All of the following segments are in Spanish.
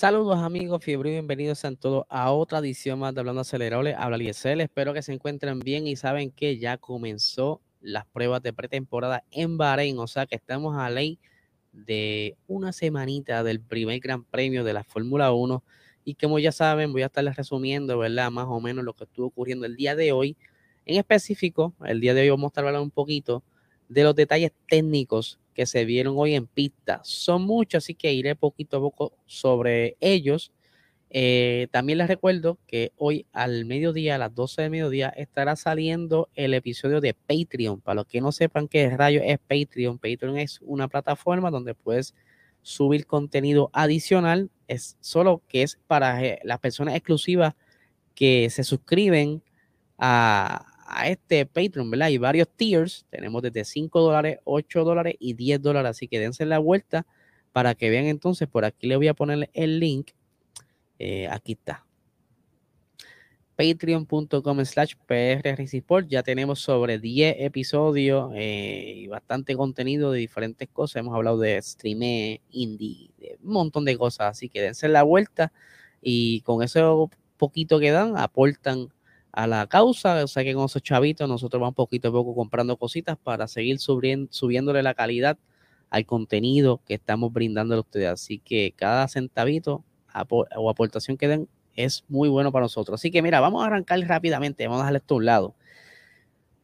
Saludos amigos, fiebre y bienvenidos a todos a otra edición más de Hablando Acelerable. Habla Liesel, espero que se encuentren bien y saben que ya comenzó las pruebas de pretemporada en Bahrein, o sea que estamos a ley de una semanita del primer gran premio de la Fórmula 1 y como ya saben voy a estarles resumiendo, ¿verdad? Más o menos lo que estuvo ocurriendo el día de hoy. En específico, el día de hoy vamos a estar un poquito de los detalles técnicos que se vieron hoy en pista. Son muchos, así que iré poquito a poco sobre ellos. Eh, también les recuerdo que hoy al mediodía, a las 12 de mediodía, estará saliendo el episodio de Patreon. Para los que no sepan qué rayo es Patreon, Patreon es una plataforma donde puedes subir contenido adicional. Es solo que es para eh, las personas exclusivas que se suscriben a, a este Patreon, ¿verdad? Hay varios tiers, tenemos desde 5 dólares, 8 dólares y 10 dólares, así que dense la vuelta para que vean entonces, por aquí le voy a poner el link, eh, aquí está, patreon.com slash prresport, ya tenemos sobre 10 episodios eh, y bastante contenido de diferentes cosas, hemos hablado de stream indie, de un montón de cosas, así que dense la vuelta. Y con eso poquito que dan, aportan a la causa. O sea que con esos chavitos nosotros vamos poquito a poco comprando cositas para seguir subiendo, subiéndole la calidad al contenido que estamos brindando a ustedes. Así que cada centavito o aportación que den es muy bueno para nosotros. Así que mira, vamos a arrancar rápidamente, vamos a dejarle esto a un lado.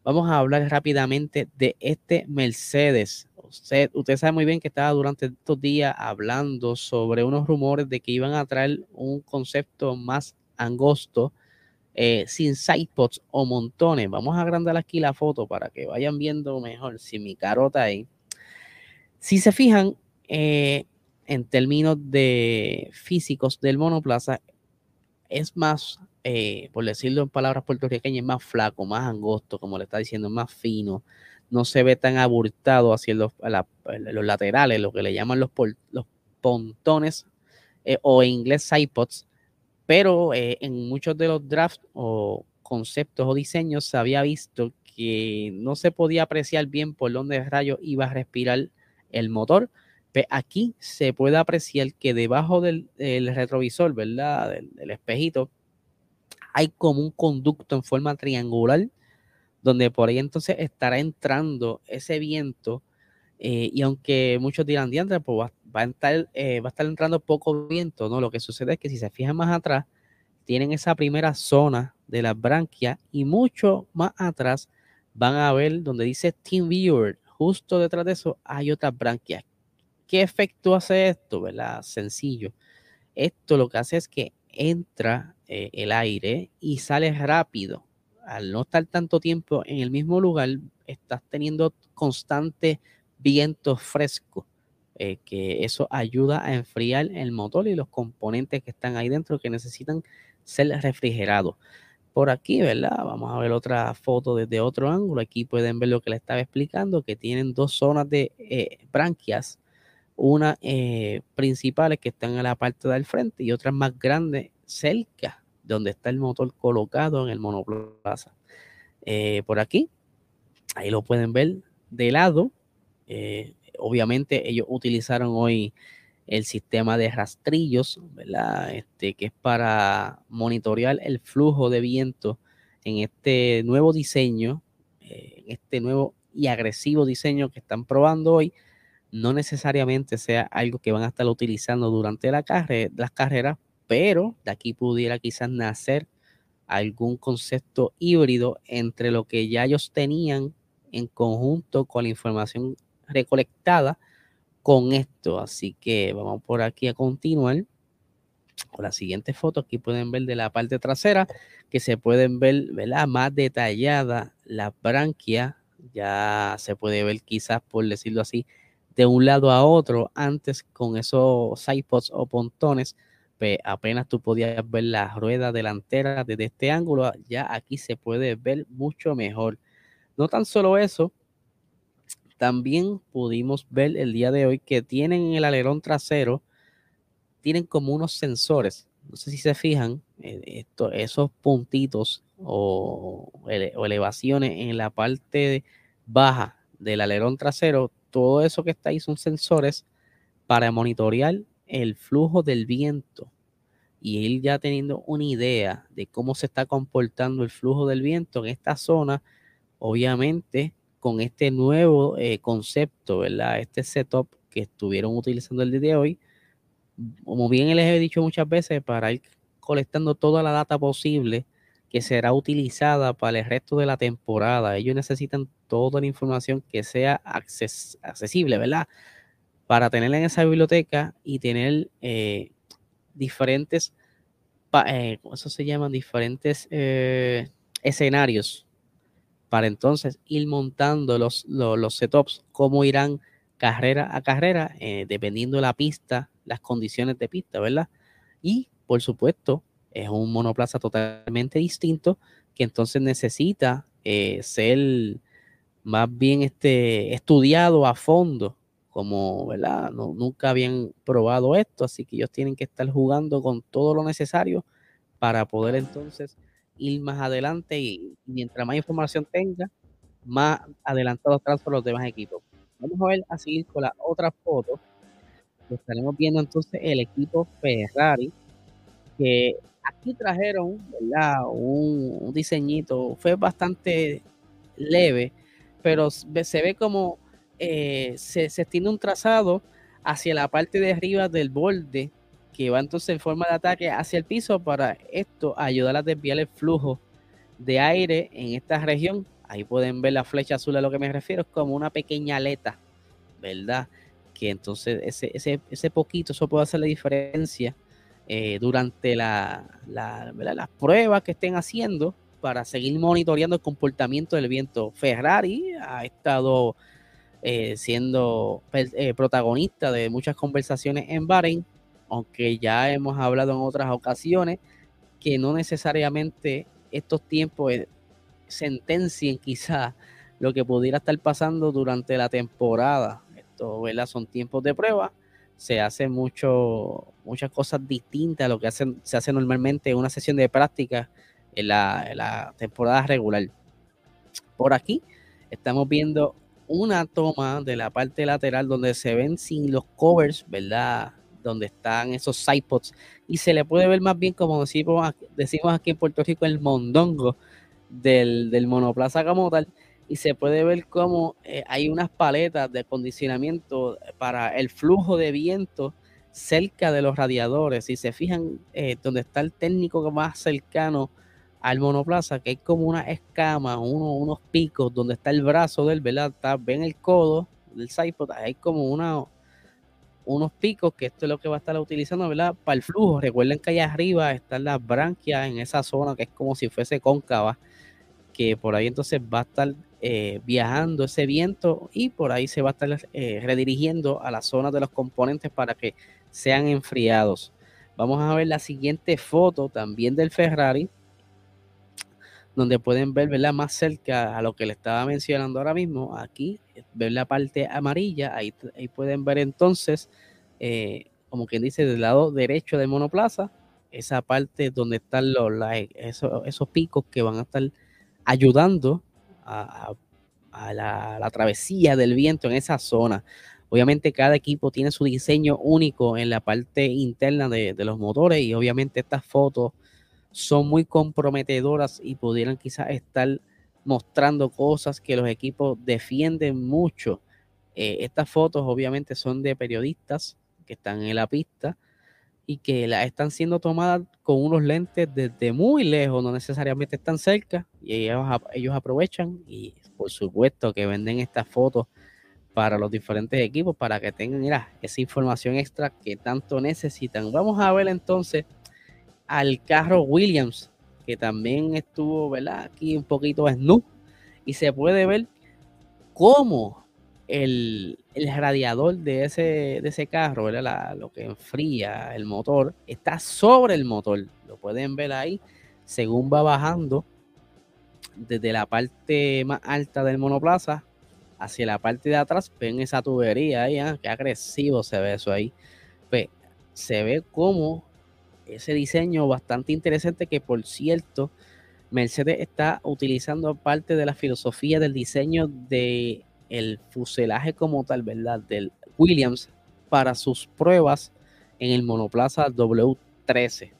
Vamos a hablar rápidamente de este Mercedes. Usted, usted sabe muy bien que estaba durante estos días hablando sobre unos rumores de que iban a traer un concepto más angosto eh, sin sidepods o montones. Vamos a agrandar aquí la foto para que vayan viendo mejor si mi carota ahí. Si se fijan, eh, en términos de físicos del monoplaza, es más, eh, por decirlo en palabras puertorriqueñas, más flaco, más angosto, como le está diciendo, más fino. No se ve tan aburtado hacia los, los laterales, lo que le llaman los, los pontones o en inglés sidepods pero eh, en muchos de los drafts o conceptos o diseños se había visto que no se podía apreciar bien por dónde el rayo iba a respirar el motor. Pero aquí se puede apreciar que debajo del, retrovisor, ¿verdad? Del, espejito, hay como un conducto en forma triangular, donde por ahí entonces estará entrando ese viento. Eh, y aunque muchos dirán, diantre, pues va a estar, eh, a entrando poco viento, ¿no? Lo que sucede es que si se fijan más atrás, tienen esa primera zona de la branquia y mucho más atrás van a ver donde dice Team Viewer, justo detrás de eso hay otra branquia. ¿Qué efecto hace esto? ¿Verdad? Sencillo. Esto lo que hace es que entra eh, el aire y sale rápido. Al no estar tanto tiempo en el mismo lugar, estás teniendo constante viento fresco. Eh, que eso ayuda a enfriar el motor y los componentes que están ahí dentro que necesitan ser refrigerados. Por aquí, ¿verdad? Vamos a ver otra foto desde otro ángulo. Aquí pueden ver lo que le estaba explicando, que tienen dos zonas de eh, branquias, una eh, principales que están en la parte del frente y otra más grande cerca donde está el motor colocado en el monoplaza. por aquí, ahí lo pueden ver de lado obviamente ellos utilizaron hoy el sistema de rastrillos, ¿verdad? Este, que es para monitorear el flujo de viento en este nuevo diseño, eh, en este nuevo y agresivo diseño que están probando hoy. No necesariamente sea algo que van a estar utilizando durante la las carreras, pero de aquí pudiera quizás nacer algún concepto híbrido entre lo que ya ellos tenían en conjunto con la información recolectada con esto. Así que vamos por aquí a continuar con la siguiente foto. Aquí pueden ver de la parte trasera que se pueden ver ¿verdad? más detallada la branquia. Ya se puede ver quizás, por decirlo así, de un lado a otro. Antes con esos sidepods o pontones, pues apenas tú podías ver la rueda delantera desde este ángulo. Ya aquí se puede ver mucho mejor. No tan solo eso, también pudimos ver el día de hoy que tienen en el alerón trasero, tienen como unos sensores. No sé si se fijan, eh, esos puntitos o, elevaciones en la parte baja del alerón trasero, todo eso que está ahí son sensores para monitorear el flujo del viento y él ya teniendo una idea de cómo se está comportando el flujo del viento en esta zona, obviamente con este nuevo eh, concepto, ¿verdad? Este setup que estuvieron utilizando el día de hoy, como bien les he dicho muchas veces, para ir colectando toda la data posible que será utilizada para el resto de la temporada. Ellos necesitan toda la información que sea accesible, ¿verdad? Para tenerla en esa biblioteca y tener eh, diferentes, eh, ¿cómo se llaman? Diferentes eh, escenarios para entonces ir montando los, los, setups, cómo irán carrera a carrera, dependiendo de la pista, las condiciones de pista, ¿verdad? Y por supuesto, es un monoplaza totalmente distinto que entonces necesita eh, ser más bien este, estudiado a fondo, como, ¿verdad? No, nunca habían probado esto, así que ellos tienen que estar jugando con todo lo necesario para poder entonces ir más adelante y mientras más información tenga, más adelantados están los demás equipos. Vamos a ver a seguir con la otra foto. Estaremos viendo entonces el equipo Ferrari, que aquí trajeron, ¿verdad? Un, diseñito, fue bastante leve, pero se ve como eh, se, se tiene un trazado hacia la parte de arriba del borde que va entonces en forma de ataque hacia el piso para esto ayudar a desviar el flujo de aire en esta región. Ahí pueden ver la flecha azul a lo que me refiero, es como una pequeña aleta, ¿verdad? Que entonces ese, ese, ese poquito, eso puede hacer la diferencia eh, durante la, las pruebas que estén haciendo para seguir monitoreando el comportamiento del viento. Ferrari ha estado eh, siendo eh, protagonista de muchas conversaciones en Bahrein, aunque ya hemos hablado en otras ocasiones que no necesariamente estos tiempos sentencien quizás lo que pudiera estar pasando durante la temporada. Esto, Son tiempos de prueba se hace mucho, muchas cosas distintas a lo que hacen, se hace normalmente en una sesión de práctica en la, temporada regular. Por aquí estamos viendo una toma de la parte lateral donde se ven sin los covers, ¿verdad? Donde están esos sidepods y se le puede ver más bien como decimos, decimos aquí en Puerto Rico el mondongo del, del monoplaza como tal y se puede ver cómo eh, hay unas paletas de acondicionamiento para el flujo de viento cerca de los radiadores. Si se fijan eh, donde está el técnico más cercano al monoplaza, que hay como una escama, unos picos donde está el brazo del, ¿verdad? ven el codo del sidepod, hay como una, unos picos que esto es lo que va a estar utilizando, ¿verdad? Para el flujo. Recuerden que allá arriba están las branquias en esa zona que es como si fuese cóncava, que por ahí entonces va a estar eh, viajando ese viento y por ahí se va a estar eh, redirigiendo a las zonas de los componentes para que sean enfriados. Vamos a ver la siguiente foto también del Ferrari, donde pueden ver ¿verdad? más cerca a lo que le estaba mencionando ahora mismo. Aquí, ver la parte amarilla, ahí, ahí pueden ver entonces, eh, como quien dice, del lado derecho del monoplaza, esa parte donde están los, esos, esos picos que van a estar ayudando a, la, travesía del viento en esa zona. Obviamente cada equipo tiene su diseño único en la parte interna de, los motores y obviamente estas fotos son muy comprometedoras y pudieran quizás estar mostrando cosas que los equipos defienden mucho. Eh, estas fotos obviamente son de periodistas que están en la pista y que la están siendo tomadas con unos lentes desde muy lejos, no necesariamente están cerca, y ellos, ellos aprovechan y por supuesto que venden estas fotos para los diferentes equipos para que tengan mira, esa información extra que tanto necesitan. Vamos a ver entonces al carro Williams, que también estuvo ¿verdad? aquí un poquito snoop, y se puede ver cómo el, radiador de ese, de ese carro, lo que enfría el motor, está sobre el motor. Lo pueden ver ahí, según va bajando desde la parte más alta del monoplaza hacia la parte de atrás, ven esa tubería ahí, ¿eh? qué agresivo se ve eso ahí. Pues, se ve como ese diseño bastante interesante que por cierto, Mercedes está utilizando parte de la filosofía del diseño de el fuselaje como tal, ¿verdad? Del Williams para sus pruebas en el monoplaza W13.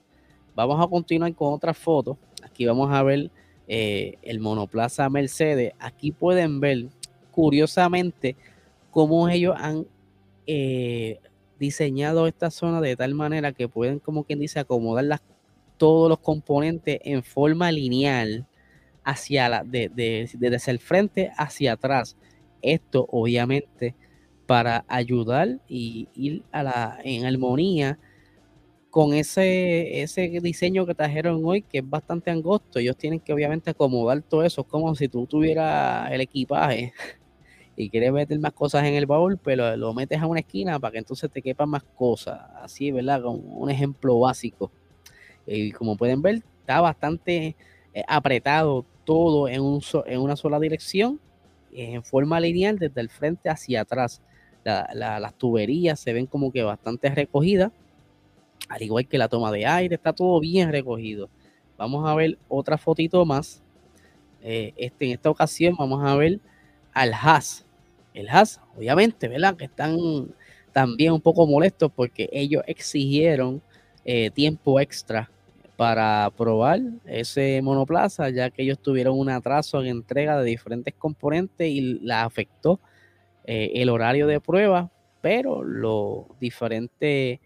Vamos a continuar con otra foto. Aquí vamos a ver eh, el monoplaza Mercedes. Aquí pueden ver, curiosamente, cómo ellos han eh, diseñado esta zona de tal manera que pueden, como quien dice, acomodar las, todos los componentes en forma lineal hacia la, de, desde el frente hacia atrás. Esto obviamente para ayudar y ir a la, en armonía con ese, ese diseño que trajeron hoy, que es bastante angosto. Ellos tienen que obviamente acomodar todo eso. Es como si tú tuvieras el equipaje y quieres meter más cosas en el baúl, pero lo metes a una esquina para que entonces te quepan más cosas. Así, ¿verdad? Como un ejemplo básico. Y como pueden ver, está bastante eh, apretado todo en, un en una sola dirección, en forma lineal, desde el frente hacia atrás. las tuberías se ven como que bastante recogidas, al igual que la toma de aire, está todo bien recogido. Vamos a ver otra fotito más. Eh, este, en esta ocasión vamos a ver al Haas. El Haas, obviamente, ¿verdad? Que están también un poco molestos porque ellos exigieron eh, tiempo extra para probar ese monoplaza, ya que ellos tuvieron un atraso en entrega de diferentes componentes y la afectó eh, el horario de prueba, pero los diferentes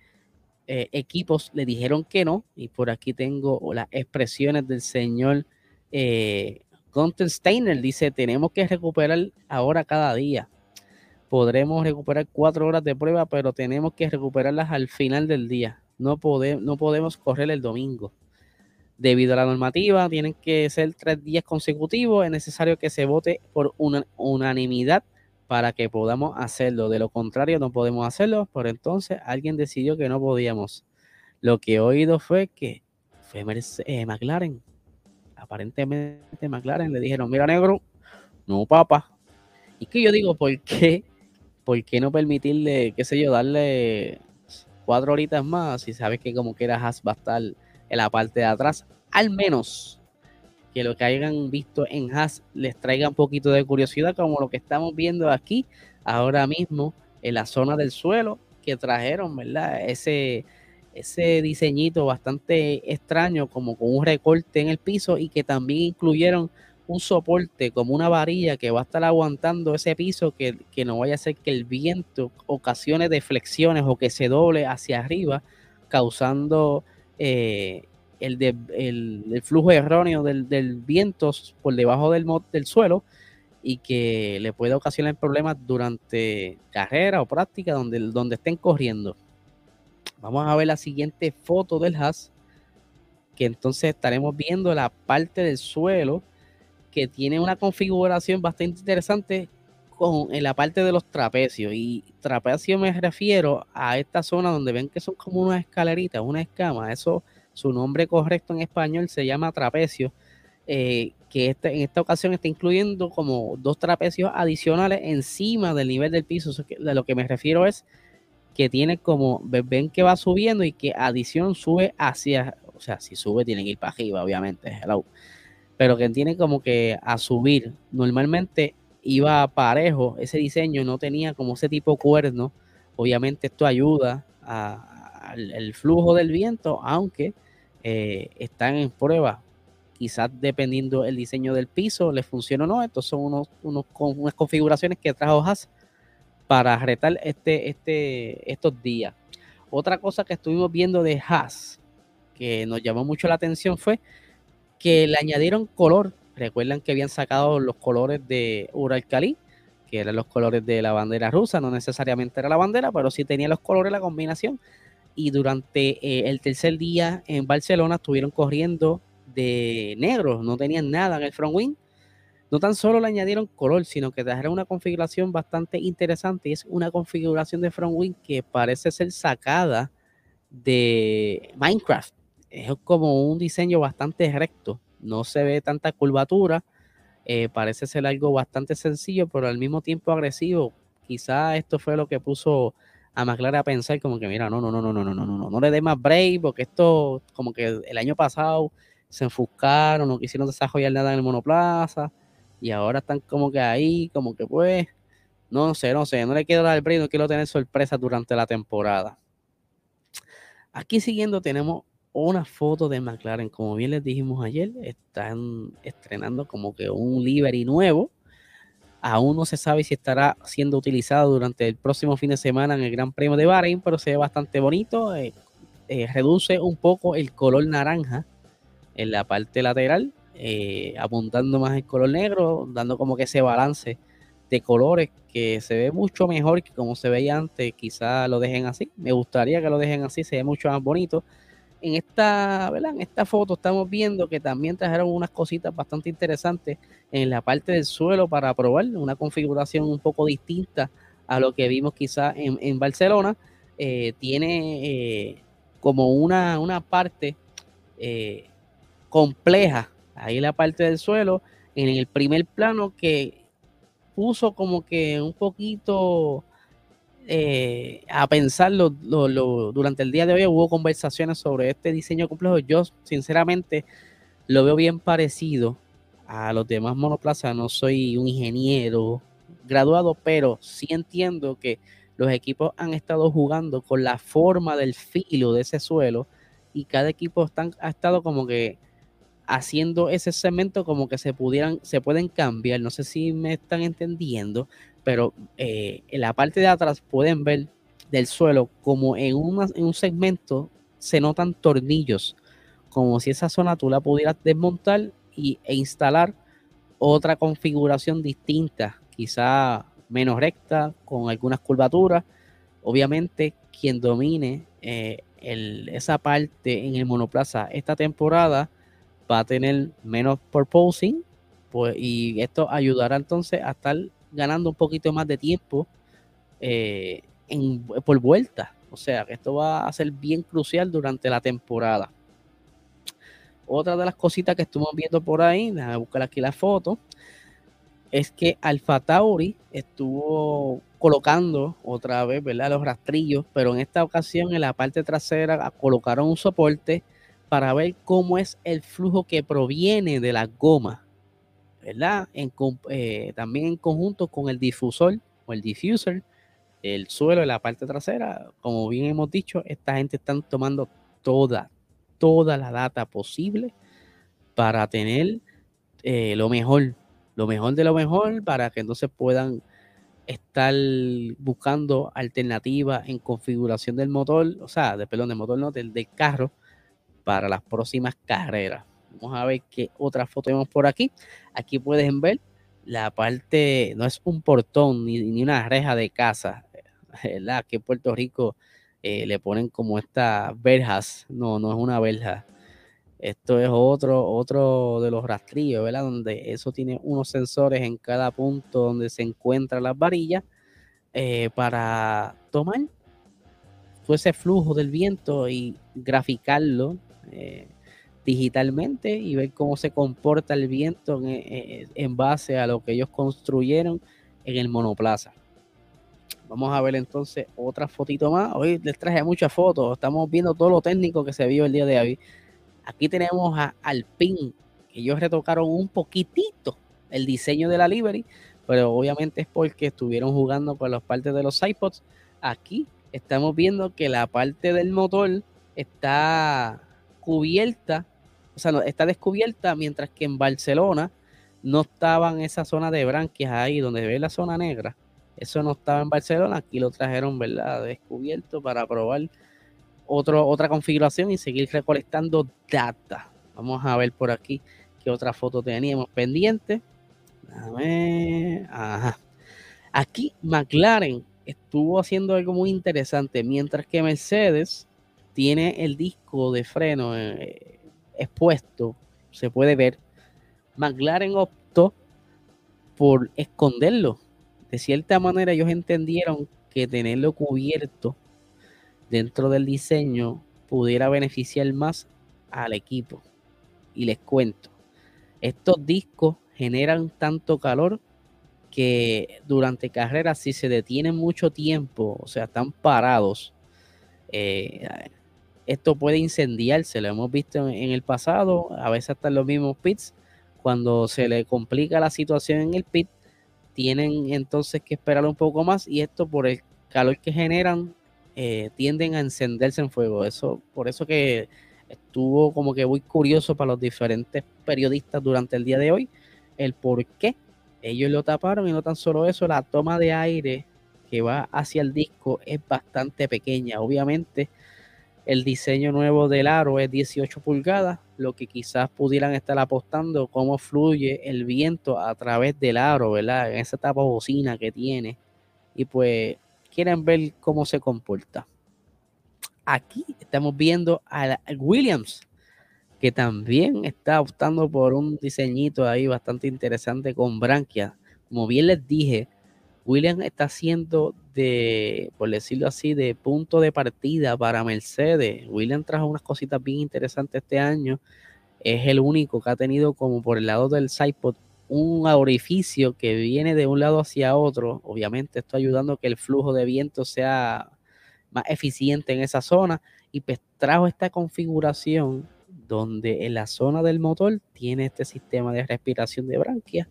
eh, equipos le dijeron que no, y por aquí tengo las expresiones del señor eh, Steiner, dice, tenemos que recuperar ahora cada día. Podremos recuperar cuatro horas de prueba, pero tenemos que recuperarlas al final del día. No, no podemos correr el domingo. Debido a la normativa, tienen que ser tres días consecutivos. Es necesario que se vote por una unanimidad para que podamos hacerlo. De lo contrario, no podemos hacerlo. Por entonces, alguien decidió que no podíamos. Lo que he oído fue que fue eh, McLaren. Aparentemente, McLaren le dijeron: Mira, negro, no, papá. Y que yo digo, ¿por qué? ¿Por qué no permitirle, qué sé yo, darle cuatro horitas más si sabes que como quiera Haas va a estar en la parte de atrás? Al menos que lo que hayan visto en Haas les traiga un poquito de curiosidad, como lo que estamos viendo aquí ahora mismo en la zona del suelo que trajeron, ¿verdad? Ese, ese diseñito bastante extraño, como con un recorte en el piso y que también incluyeron un soporte como una varilla que va a estar aguantando ese piso que, no vaya a hacer que el viento ocasione deflexiones o que se doble hacia arriba, causando eh, el, el, flujo erróneo del, viento por debajo del, del suelo y que le puede ocasionar problemas durante carrera o práctica donde, donde estén corriendo. Vamos a ver la siguiente foto del Haas, que entonces estaremos viendo la parte del suelo que tiene una configuración bastante interesante con, en la parte de los trapecios. Y trapecio me refiero a esta zona donde ven que son como unas escaleritas, una escama. Eso, su nombre correcto en español se llama trapecio. Eh, que este, en esta ocasión está incluyendo como dos trapecios adicionales encima del nivel del piso. De lo que me refiero es que tiene como, ven que va subiendo y que adición sube hacia, o sea, si sube tiene que ir para arriba, obviamente, hello pero que tiene como que a subir. Normalmente iba parejo, ese diseño no tenía como ese tipo de cuerno. Obviamente esto ayuda al flujo del viento, aunque eh, están en prueba. Quizás dependiendo el diseño del piso, le funciona o no. Estos son unos, unos, unas configuraciones que trajo Haas para retar este, este, estos días. Otra cosa que estuvimos viendo de Haas que nos llamó mucho la atención fue que le añadieron color. Recuerdan que habían sacado los colores de Uralcalí, que eran los colores de la bandera rusa, no necesariamente era la bandera, pero sí tenía los colores, la combinación. Y durante eh, el tercer día en Barcelona estuvieron corriendo de negro, no tenían nada en el front wing. No tan solo le añadieron color, sino que trajeron una configuración bastante interesante es una configuración de front wing que parece ser sacada de Minecraft es como un diseño bastante recto, no se ve tanta curvatura, eh, parece ser algo bastante sencillo, pero al mismo tiempo agresivo. Quizá esto fue lo que puso a McLaren a pensar como que mira, no, no, no, no, no, no, no, no, no le dé más break porque esto como que el año pasado se enfuscaron, no quisieron desarrollar nada en el monoplaza y ahora están como que ahí, como que pues, no sé, no sé, no le quiero dar el break, no quiero tener sorpresas durante la temporada. Aquí siguiendo tenemos una foto de McLaren. Como bien les dijimos ayer, están estrenando como que un livery nuevo. Aún no se sabe si estará siendo utilizado durante el próximo fin de semana en el Gran Premio de Bahrein, pero se ve bastante bonito. Eh, eh, reduce un poco el color naranja en la parte lateral, eh, apuntando más el color negro, dando como que ese balance de colores que se ve mucho mejor que como se veía antes. Quizá lo dejen así. Me gustaría que lo dejen así, se ve mucho más bonito en esta, ¿verdad? En esta foto estamos viendo que también trajeron unas cositas bastante interesantes en la parte del suelo para probar una configuración un poco distinta a lo que vimos quizá en, Barcelona. Eh, tiene eh, como una, una parte eh, compleja ahí la parte del suelo en el primer plano que puso como que un poquito eh, a pensarlo durante el día de hoy. Hubo conversaciones sobre este diseño complejo. Yo, sinceramente, lo veo bien parecido a los demás monoplazas. No soy un ingeniero graduado, pero sí entiendo que los equipos han estado jugando con la forma del filo de ese suelo y cada equipo están, ha estado como que haciendo ese cemento como que se pudieran, se pueden cambiar. No sé si me están entendiendo, pero eh, en la parte de atrás pueden ver del suelo como en, en un segmento se notan tornillos, como si esa zona tú la pudieras desmontar y, e instalar otra configuración distinta, quizá menos recta, con algunas curvaturas. Obviamente, quien domine eh, esa parte en el monoplaza esta temporada va a tener menos purposing, pues, y esto ayudará entonces a estar ganando un poquito más de tiempo eh, por vuelta. O sea, que esto va a ser bien crucial durante la temporada. Otra de las cositas que estuvimos viendo por ahí, déjame buscar aquí la foto, es que Alfa Tauri estuvo colocando otra vez, ¿verdad? Los rastrillos, pero en esta ocasión en la parte trasera colocaron un soporte para ver cómo es el flujo que proviene de la goma ¿verdad? En, eh, también en conjunto con el difusor o el diffuser, el suelo la parte trasera, como bien hemos dicho, esta gente están tomando toda, toda la data posible para tener eh, lo mejor, lo mejor de lo mejor, para que entonces puedan estar buscando alternativas en configuración del motor, o sea, de perdón, del motor no, del, del carro, para las próximas carreras. Vamos a ver qué otra foto tenemos por aquí. Aquí pueden ver la parte, no es un portón ni, una reja de casa, ¿verdad? Que en Puerto Rico eh, le ponen como estas verjas. No, no es una verja. Esto es otro, otro de los rastrillos, ¿verdad? Donde eso tiene unos sensores en cada punto donde se encuentran las varillas eh, para tomar todo ese flujo del viento y graficarlo. Eh, digitalmente y ver cómo se comporta el viento en, base a lo que ellos construyeron en el monoplaza. Vamos a ver entonces otra fotito más. Hoy les traje muchas fotos. Estamos viendo todo lo técnico que se vio el día de hoy. Aquí tenemos a Alpine, que ellos retocaron un poquitito el diseño de la livery, pero obviamente es porque estuvieron jugando con las partes de los iPods. Aquí estamos viendo que la parte del motor está cubierta o sea, está descubierta, mientras que en Barcelona no estaba en esa zona de branquias ahí, donde ve la zona negra. Eso no estaba en Barcelona, aquí lo trajeron, ¿verdad? Descubierto para probar otro, otra configuración y seguir recolectando data. Vamos a ver por aquí qué otra foto teníamos pendiente. Ajá. Aquí McLaren estuvo haciendo algo muy interesante, mientras que Mercedes tiene el disco de freno eh, expuesto, se puede ver, McLaren optó por esconderlo. De cierta manera ellos entendieron que tenerlo cubierto dentro del diseño pudiera beneficiar más al equipo. Y les cuento, estos discos generan tanto calor que durante carreras si se detienen mucho tiempo, o sea, están parados, eh, esto puede incendiarse, lo hemos visto en, el pasado, a veces hasta en los mismos pits, cuando se le complica la situación en el pit, tienen entonces que esperar un poco más y esto por el calor que generan eh, tienden a encenderse en fuego. Eso, por eso que estuvo como que muy curioso para los diferentes periodistas durante el día de hoy, el por qué ellos lo taparon y no tan solo eso, la toma de aire que va hacia el disco es bastante pequeña. Obviamente, el diseño nuevo del aro es 18 pulgadas, lo que quizás pudieran estar apostando cómo fluye el viento a través del aro, ¿verdad? En esa tapa bocina que tiene. Y pues quieren ver cómo se comporta. Aquí estamos viendo a Williams, que también está optando por un diseñito ahí bastante interesante con branquia. Como bien les dije, Williams está haciendo de, por decirlo así, de punto de partida para Mercedes. Williams trajo unas cositas bien interesantes este año. Es el único que ha tenido como por el lado del sidepod un orificio que viene de un lado hacia otro. Obviamente esto ayudando a que el flujo de viento sea más eficiente en esa zona. Y pues trajo esta configuración donde en la zona del motor tiene este sistema de respiración de branquia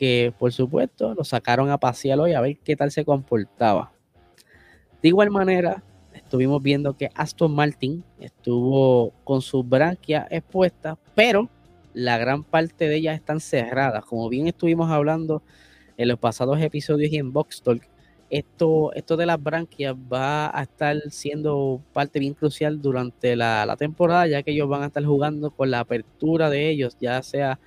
que por supuesto lo sacaron a pasear hoy a ver qué tal se comportaba. De igual manera, estuvimos viendo que Aston Martin estuvo con sus branquias expuestas, pero la gran parte de ellas están cerradas. Como bien estuvimos hablando en los pasados episodios y en Box Talk, esto, esto de las branquias va a estar siendo parte bien crucial durante la, la temporada, ya que ellos van a estar jugando con la apertura de ellos, ya sea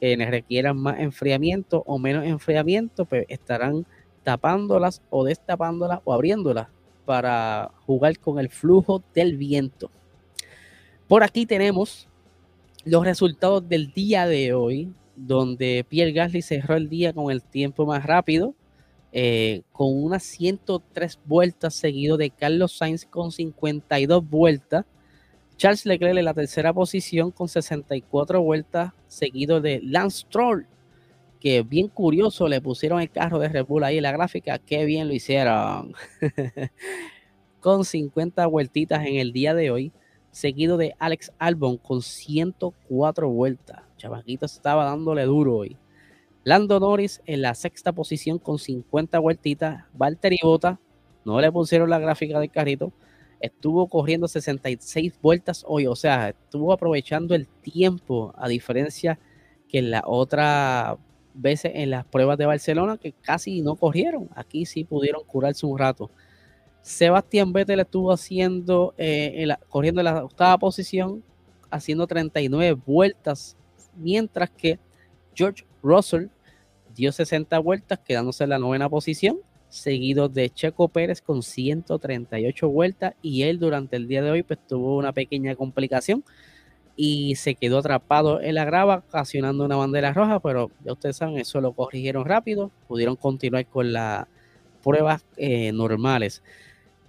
que requieran más enfriamiento o menos enfriamiento, pues estarán tapándolas o destapándolas o abriéndolas para jugar con el flujo del viento. Por aquí tenemos los resultados del día de hoy, donde Pierre Gasly cerró el día con el tiempo más rápido, eh, con unas 103 vueltas, seguido de Carlos Sainz con 52 vueltas. Charles Leclerc en la tercera posición con 64 vueltas, seguido de Lance Stroll, que bien curioso le pusieron el carro de Red Bull ahí en la gráfica, qué bien lo hicieron. con 50 vueltitas en el día de hoy, seguido de Alex Albon con 104 vueltas. Chavaquito estaba dándole duro hoy. Lando Norris en la sexta posición con 50 vueltitas. Valtteri Bota, no le pusieron la gráfica del carrito, estuvo corriendo 66 vueltas hoy, o sea, estuvo aprovechando el tiempo, a diferencia que en la otra veces en las pruebas de Barcelona, que casi no corrieron, aquí sí pudieron curarse un rato. Sebastián Vettel estuvo haciendo, eh, corriendo en la octava posición, haciendo 39 vueltas, mientras que George Russell dio 60 vueltas, quedándose en la novena posición seguido de Checo Pérez con 138 vueltas y él durante el día de hoy pues tuvo una pequeña complicación y se quedó atrapado en la grava ocasionando una bandera roja, pero ya ustedes saben, eso lo corrigieron rápido, pudieron continuar con las pruebas eh, normales.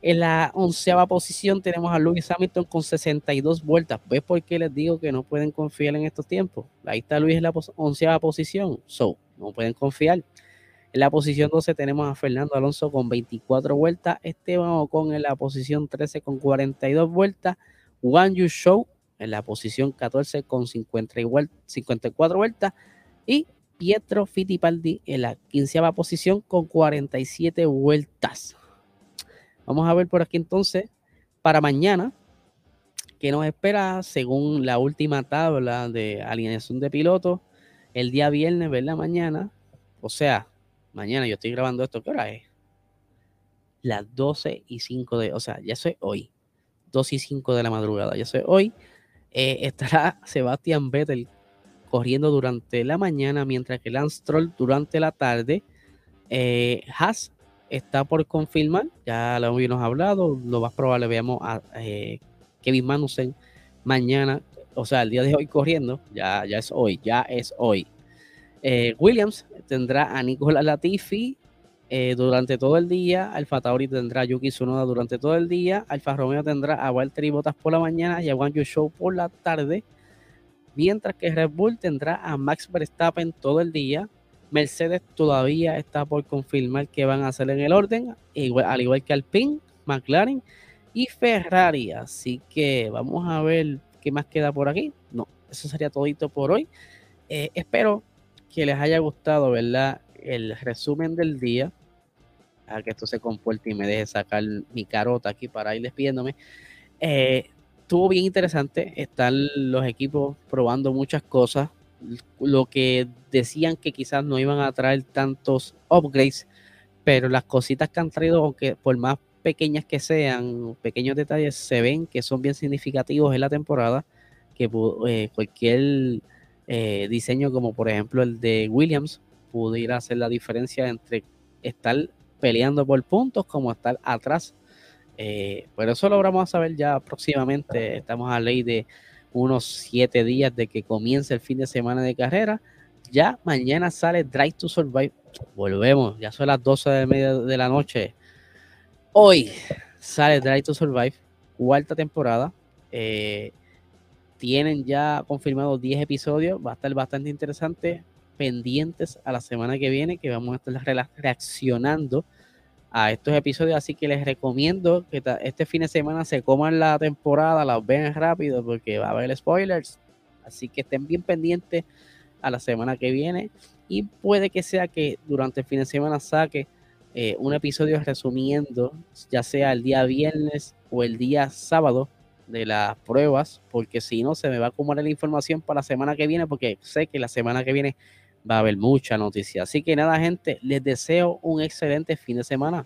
En la onceava posición tenemos a Lewis Hamilton con 62 vueltas. ¿Ves por qué les digo que no pueden confiar en estos tiempos? Ahí está Luis en la onceava posición. So, no pueden confiar. En la posición 12 tenemos a Fernando Alonso con 24 vueltas, Esteban Ocon en la posición 13 con 42 vueltas, Wang Yu Show en la posición 14 con 54 vueltas. Y Pietro Fittipaldi en la quinceava posición con 47 vueltas. Vamos a ver por aquí entonces para mañana que nos espera según la última tabla de alineación de pilotos el día viernes, ¿verdad? Mañana, o sea, mañana yo estoy grabando esto, ¿qué hora es? Las 12 y 5 de, o sea, ya soy hoy, 2 y 5 de la madrugada, ya soy hoy. Eh, estará Sebastián Vettel corriendo durante la mañana, mientras que Lance Troll durante la tarde. Eh, Haas está por confirmar, ya lo habíamos hablado, lo más probable veamos a eh, Kevin Manusen mañana, o sea, el día de hoy corriendo, ya, ya es hoy, ya es hoy. Eh, Williams tendrá a Nicolas Latifi eh, durante todo el día, Alfa Tauri tendrá a Yuki Tsunoda durante todo el día, Alfa Romeo tendrá a Valtteri Bottas por la mañana y a Yu Show por la tarde, mientras que Red Bull tendrá a Max Verstappen todo el día. Mercedes todavía está por confirmar que van a hacer en el orden, al igual que Alpine, McLaren y Ferrari. Así que vamos a ver qué más queda por aquí. No, eso sería todito por hoy. Eh, espero que les haya gustado, ¿verdad? El resumen del día. a que esto se comporte y me deje sacar mi carota aquí para ir despidiéndome. Eh, estuvo bien interesante. Están los equipos probando muchas cosas. Lo que decían que quizás no iban a traer tantos upgrades, pero las cositas que han traído, aunque por más pequeñas que sean, pequeños detalles, se ven que son bien significativos en la temporada. Que eh, cualquier eh, diseño, como por ejemplo el de Williams, pudiera hacer la diferencia entre estar peleando por puntos como estar atrás. Eh, pero eso lo vamos a saber ya próximamente. Estamos a ley de unos siete días de que comience el fin de semana de carrera. Ya mañana sale Drive to Survive. Volvemos, ya son las 12 de, media de la noche. Hoy sale Drive to Survive, cuarta temporada. Eh, tienen ya confirmados 10 episodios. Va a estar bastante interesante pendientes a la semana que viene, que vamos a estar reaccionando a estos episodios. Así que les recomiendo que este fin de semana se coman la temporada, la vean rápido, porque va a haber spoilers. Así que estén bien pendientes a la semana que viene. Y puede que sea que durante el fin de semana saque eh, un episodio resumiendo, ya sea el día viernes o el día sábado, de las pruebas, porque si no se me va a acumular la información para la semana que viene, porque sé que la semana que viene va a haber mucha noticia. Así que nada, gente, les deseo un excelente fin de semana.